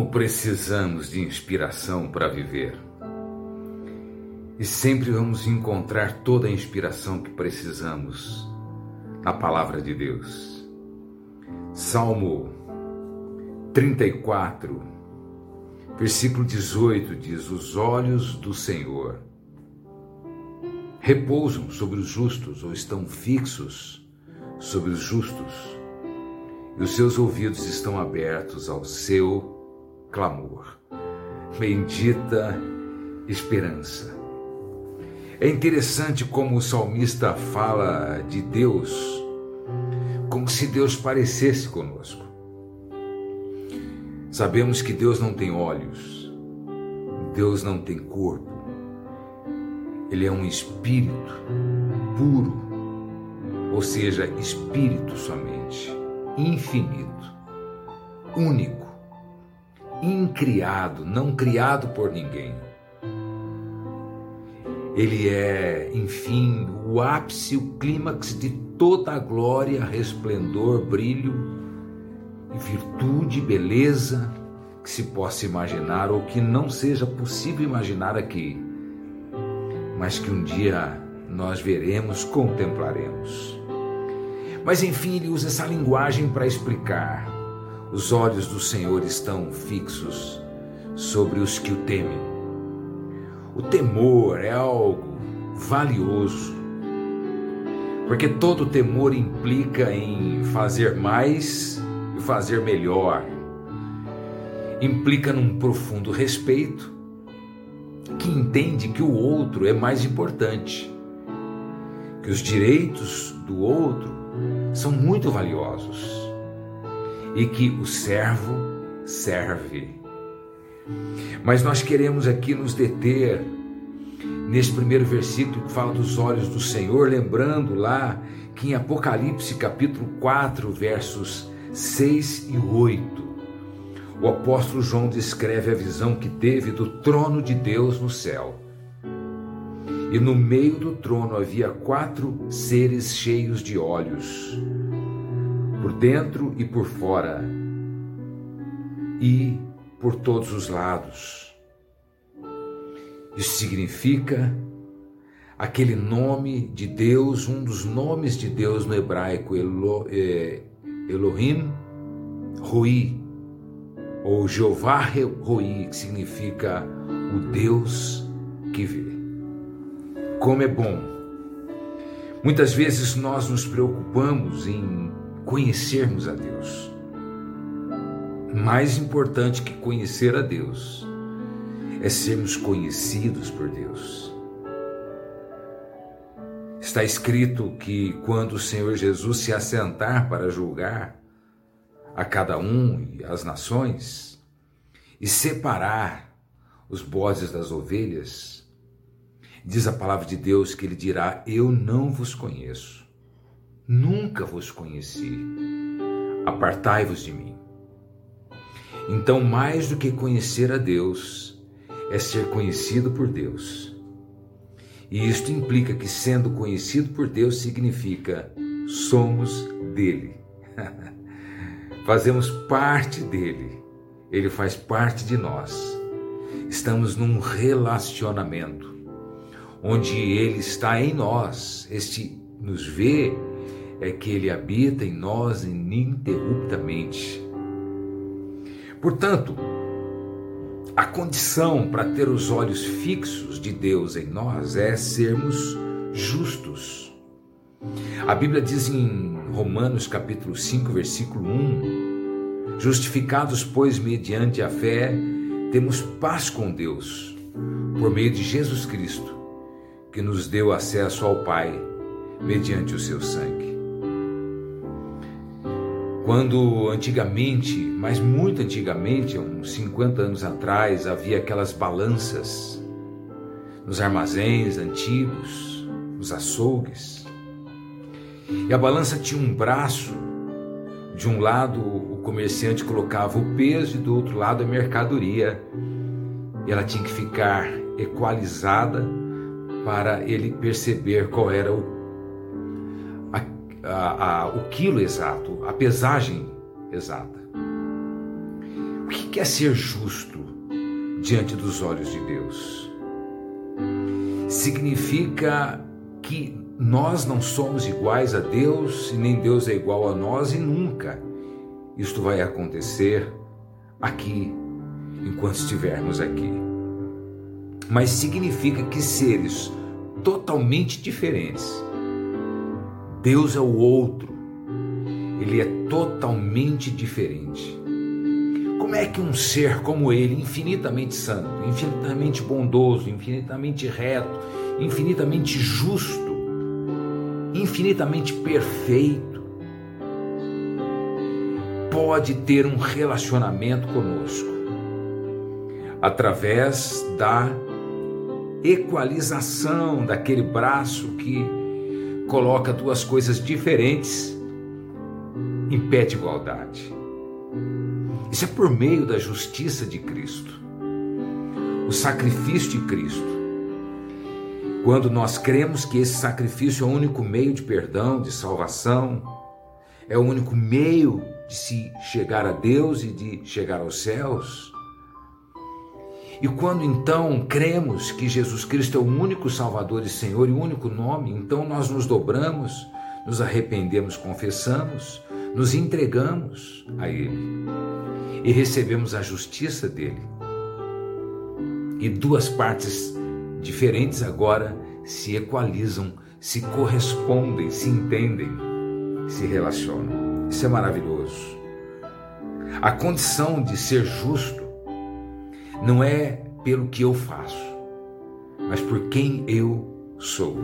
Como precisamos de inspiração para viver. E sempre vamos encontrar toda a inspiração que precisamos na palavra de Deus. Salmo 34, versículo 18 diz: Os olhos do Senhor repousam sobre os justos ou estão fixos sobre os justos, e os seus ouvidos estão abertos ao seu clamor. Bendita esperança. É interessante como o salmista fala de Deus como se Deus parecesse conosco. Sabemos que Deus não tem olhos, Deus não tem corpo, Ele é um espírito puro, ou seja, espírito somente, infinito, único incriado, não criado por ninguém. Ele é, enfim, o ápice, o clímax de toda a glória, resplendor, brilho, virtude, beleza que se possa imaginar ou que não seja possível imaginar aqui, mas que um dia nós veremos, contemplaremos. Mas enfim, ele usa essa linguagem para explicar os olhos do Senhor estão fixos sobre os que o temem. O temor é algo valioso, porque todo temor implica em fazer mais e fazer melhor. Implica num profundo respeito que entende que o outro é mais importante, que os direitos do outro são muito valiosos e que o servo serve. Mas nós queremos aqui nos deter nesse primeiro versículo que fala dos olhos do Senhor, lembrando lá que em Apocalipse capítulo 4, versos 6 e 8, o apóstolo João descreve a visão que teve do trono de Deus no céu. E no meio do trono havia quatro seres cheios de olhos dentro e por fora, e por todos os lados. Isso significa aquele nome de Deus, um dos nomes de Deus no hebraico, Elo, é, Elohim Rui, ou Jeová Rui, que significa o Deus que vê. Como é bom. Muitas vezes nós nos preocupamos em conhecermos a Deus. Mais importante que conhecer a Deus é sermos conhecidos por Deus. Está escrito que quando o Senhor Jesus se assentar para julgar a cada um e as nações e separar os bodes das ovelhas, diz a palavra de Deus que ele dirá: Eu não vos conheço nunca vos conheci. Apartai-vos de mim. Então, mais do que conhecer a Deus, é ser conhecido por Deus. E isto implica que, sendo conhecido por Deus, significa somos dele. Fazemos parte dele. Ele faz parte de nós. Estamos num relacionamento onde ele está em nós. Este nos vê é que ele habita em nós ininterruptamente. Portanto, a condição para ter os olhos fixos de Deus em nós é sermos justos. A Bíblia diz em Romanos capítulo 5, versículo 1: Justificados, pois, mediante a fé, temos paz com Deus, por meio de Jesus Cristo, que nos deu acesso ao Pai mediante o seu sangue. Quando antigamente, mas muito antigamente, uns 50 anos atrás, havia aquelas balanças nos armazéns antigos, nos açougues. E a balança tinha um braço, de um lado o comerciante colocava o peso e do outro lado a mercadoria. E ela tinha que ficar equalizada para ele perceber qual era o a, a, o quilo exato, a pesagem exata. que é ser justo diante dos olhos de Deus? Significa que nós não somos iguais a Deus e nem Deus é igual a nós e nunca isto vai acontecer aqui, enquanto estivermos aqui. Mas significa que seres totalmente diferentes. Deus é o outro, ele é totalmente diferente. Como é que um ser como ele, infinitamente santo, infinitamente bondoso, infinitamente reto, infinitamente justo, infinitamente perfeito, pode ter um relacionamento conosco através da equalização daquele braço que coloca duas coisas diferentes em pé de igualdade. Isso é por meio da justiça de Cristo, o sacrifício de Cristo. Quando nós cremos que esse sacrifício é o único meio de perdão, de salvação, é o único meio de se chegar a Deus e de chegar aos céus, e quando então cremos que Jesus Cristo é o único Salvador e Senhor e o único nome, então nós nos dobramos, nos arrependemos, confessamos, nos entregamos a Ele e recebemos a justiça dele. E duas partes diferentes agora se equalizam, se correspondem, se entendem, se relacionam. Isso é maravilhoso. A condição de ser justo não é pelo que eu faço, mas por quem eu sou.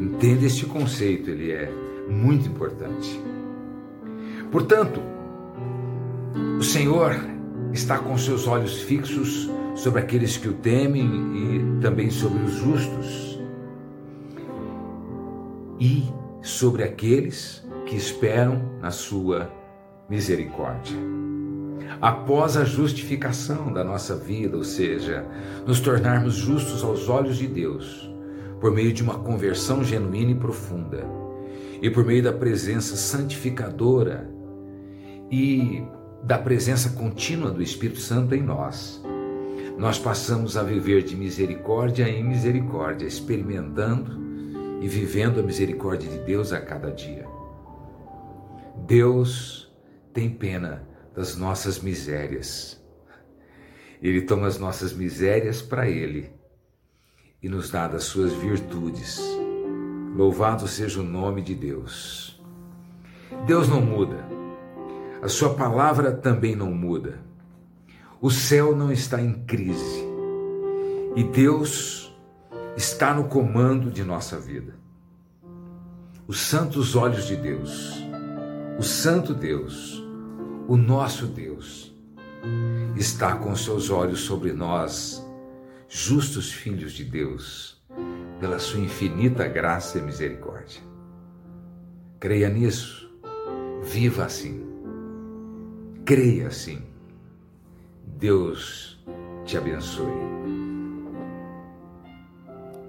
Entenda este conceito, ele é muito importante. Portanto, o Senhor está com seus olhos fixos sobre aqueles que o temem e também sobre os justos, e sobre aqueles que esperam na sua misericórdia após a justificação da nossa vida, ou seja, nos tornarmos justos aos olhos de Deus, por meio de uma conversão genuína e profunda, e por meio da presença santificadora e da presença contínua do Espírito Santo em nós, nós passamos a viver de misericórdia em misericórdia, experimentando e vivendo a misericórdia de Deus a cada dia. Deus tem pena das nossas misérias. Ele toma as nossas misérias para Ele e nos dá das suas virtudes. Louvado seja o nome de Deus. Deus não muda, a Sua palavra também não muda. O céu não está em crise e Deus está no comando de nossa vida. Os santos olhos de Deus, o Santo Deus, o nosso Deus está com seus olhos sobre nós, justos filhos de Deus, pela sua infinita graça e misericórdia. Creia nisso, viva assim, creia assim. Deus te abençoe.